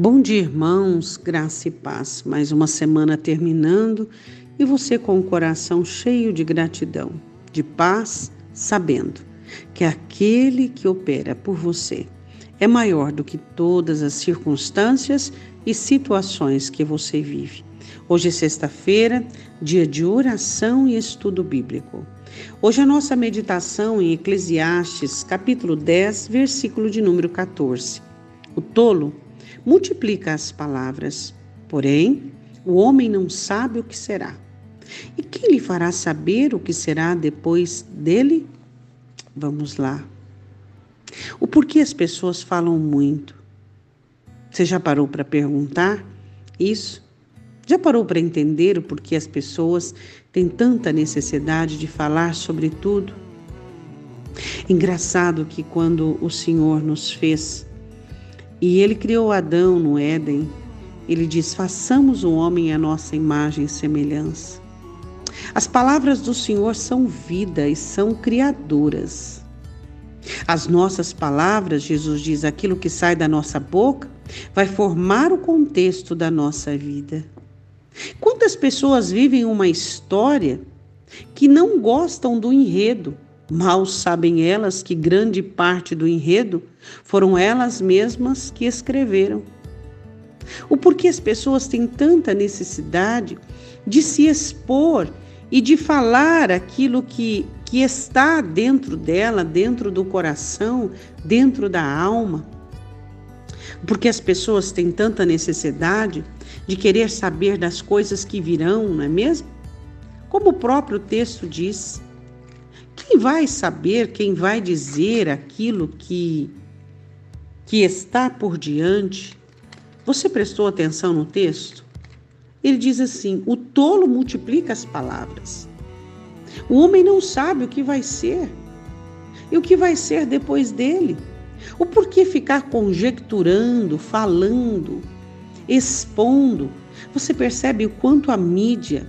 Bom dia, irmãos, graça e paz. Mais uma semana terminando e você com o coração cheio de gratidão, de paz, sabendo que aquele que opera por você é maior do que todas as circunstâncias e situações que você vive. Hoje é sexta-feira, dia de oração e estudo bíblico. Hoje a nossa meditação em Eclesiastes, capítulo 10, versículo de número 14. O tolo multiplica as palavras, porém o homem não sabe o que será. E quem lhe fará saber o que será depois dele? Vamos lá. O porquê as pessoas falam muito? Você já parou para perguntar isso? Já parou para entender o porquê as pessoas têm tanta necessidade de falar sobre tudo? Engraçado que quando o Senhor nos fez, e ele criou Adão no Éden. Ele diz: façamos o homem à nossa imagem e semelhança. As palavras do Senhor são vida e são criadoras. As nossas palavras, Jesus diz, aquilo que sai da nossa boca, vai formar o contexto da nossa vida. Quantas pessoas vivem uma história que não gostam do enredo, Mal sabem elas que grande parte do enredo foram elas mesmas que escreveram. O porquê as pessoas têm tanta necessidade de se expor e de falar aquilo que, que está dentro dela, dentro do coração, dentro da alma. Porque as pessoas têm tanta necessidade de querer saber das coisas que virão, não é mesmo? Como o próprio texto diz, quem vai saber, quem vai dizer aquilo que, que está por diante? Você prestou atenção no texto? Ele diz assim: o tolo multiplica as palavras. O homem não sabe o que vai ser e o que vai ser depois dele. O porquê ficar conjecturando, falando, expondo? Você percebe o quanto a mídia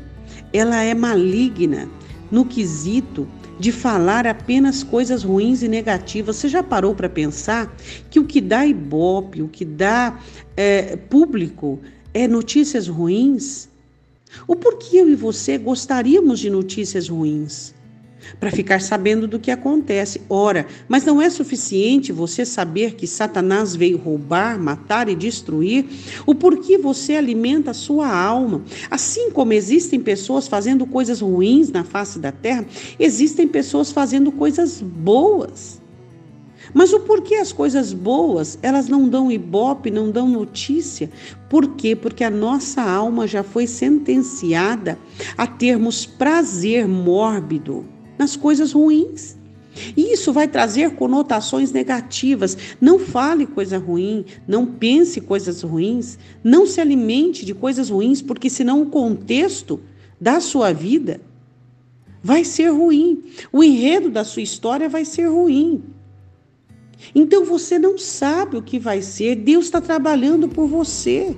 ela é maligna no quesito de falar apenas coisas ruins e negativas. Você já parou para pensar que o que dá ibope, o que dá é, público é notícias ruins? O porquê eu e você gostaríamos de notícias ruins? Para ficar sabendo do que acontece. Ora, mas não é suficiente você saber que Satanás veio roubar, matar e destruir? O porquê você alimenta a sua alma? Assim como existem pessoas fazendo coisas ruins na face da terra, existem pessoas fazendo coisas boas. Mas o porquê as coisas boas, elas não dão ibope, não dão notícia? Por quê? Porque a nossa alma já foi sentenciada a termos prazer mórbido nas coisas ruins. E isso vai trazer conotações negativas. Não fale coisa ruim, não pense coisas ruins, não se alimente de coisas ruins, porque senão o contexto da sua vida vai ser ruim. O enredo da sua história vai ser ruim. Então você não sabe o que vai ser, Deus está trabalhando por você.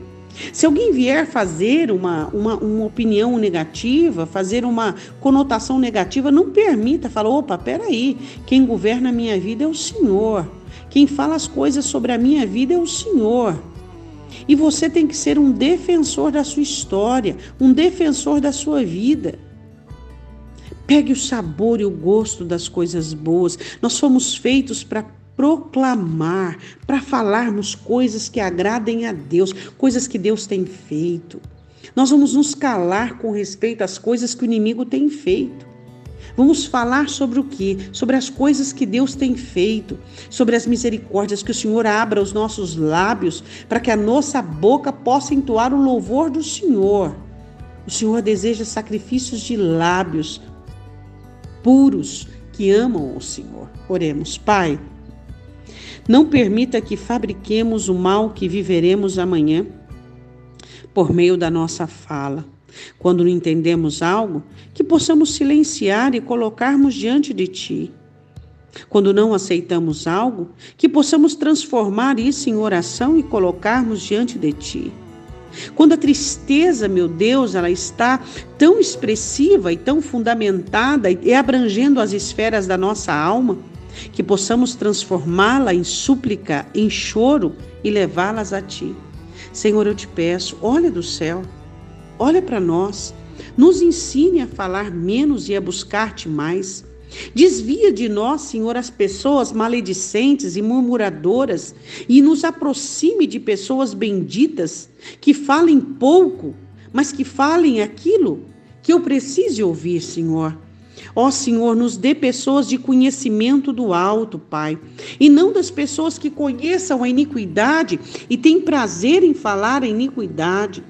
Se alguém vier fazer uma, uma, uma opinião negativa, fazer uma conotação negativa, não permita, fala, opa, peraí, quem governa a minha vida é o Senhor. Quem fala as coisas sobre a minha vida é o Senhor. E você tem que ser um defensor da sua história, um defensor da sua vida. Pegue o sabor e o gosto das coisas boas. Nós fomos feitos para proclamar, para falarmos coisas que agradem a Deus, coisas que Deus tem feito. Nós vamos nos calar com respeito às coisas que o inimigo tem feito. Vamos falar sobre o que? Sobre as coisas que Deus tem feito, sobre as misericórdias, que o Senhor abra os nossos lábios para que a nossa boca possa entoar o louvor do Senhor. O Senhor deseja sacrifícios de lábios puros que amam o Senhor. Oremos, Pai. Não permita que fabriquemos o mal que viveremos amanhã por meio da nossa fala. Quando não entendemos algo, que possamos silenciar e colocarmos diante de Ti. Quando não aceitamos algo, que possamos transformar isso em oração e colocarmos diante de Ti. Quando a tristeza, meu Deus, ela está tão expressiva e tão fundamentada e abrangendo as esferas da nossa alma, que possamos transformá-la em súplica, em choro e levá-las a Ti. Senhor, eu te peço, olha do céu, olha para nós, nos ensine a falar menos e a buscar-te mais. Desvia de nós, Senhor, as pessoas maledicentes e murmuradoras e nos aproxime de pessoas benditas que falem pouco, mas que falem aquilo que eu preciso ouvir, Senhor. Ó Senhor, nos dê pessoas de conhecimento do alto, Pai, e não das pessoas que conheçam a iniquidade e têm prazer em falar a iniquidade.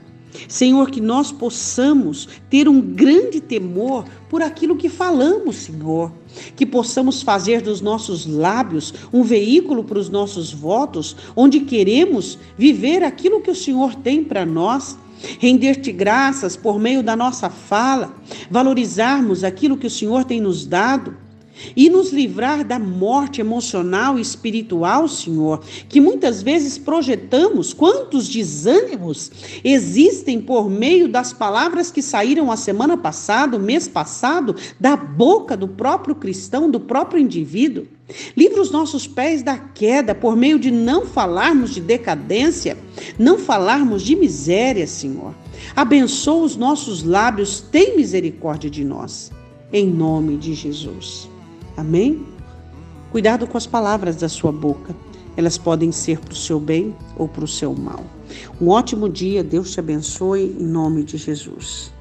Senhor, que nós possamos ter um grande temor por aquilo que falamos, Senhor. Que possamos fazer dos nossos lábios um veículo para os nossos votos, onde queremos viver aquilo que o Senhor tem para nós. Render-te graças por meio da nossa fala, valorizarmos aquilo que o Senhor tem nos dado e nos livrar da morte emocional e espiritual, Senhor, que muitas vezes projetamos. Quantos desânimos existem por meio das palavras que saíram a semana passada, o mês passado, da boca do próprio cristão, do próprio indivíduo? Livra os nossos pés da queda por meio de não falarmos de decadência, não falarmos de miséria, Senhor. Abençoa os nossos lábios, tem misericórdia de nós. Em nome de Jesus. Amém? Cuidado com as palavras da sua boca. Elas podem ser para o seu bem ou para o seu mal. Um ótimo dia, Deus te abençoe em nome de Jesus.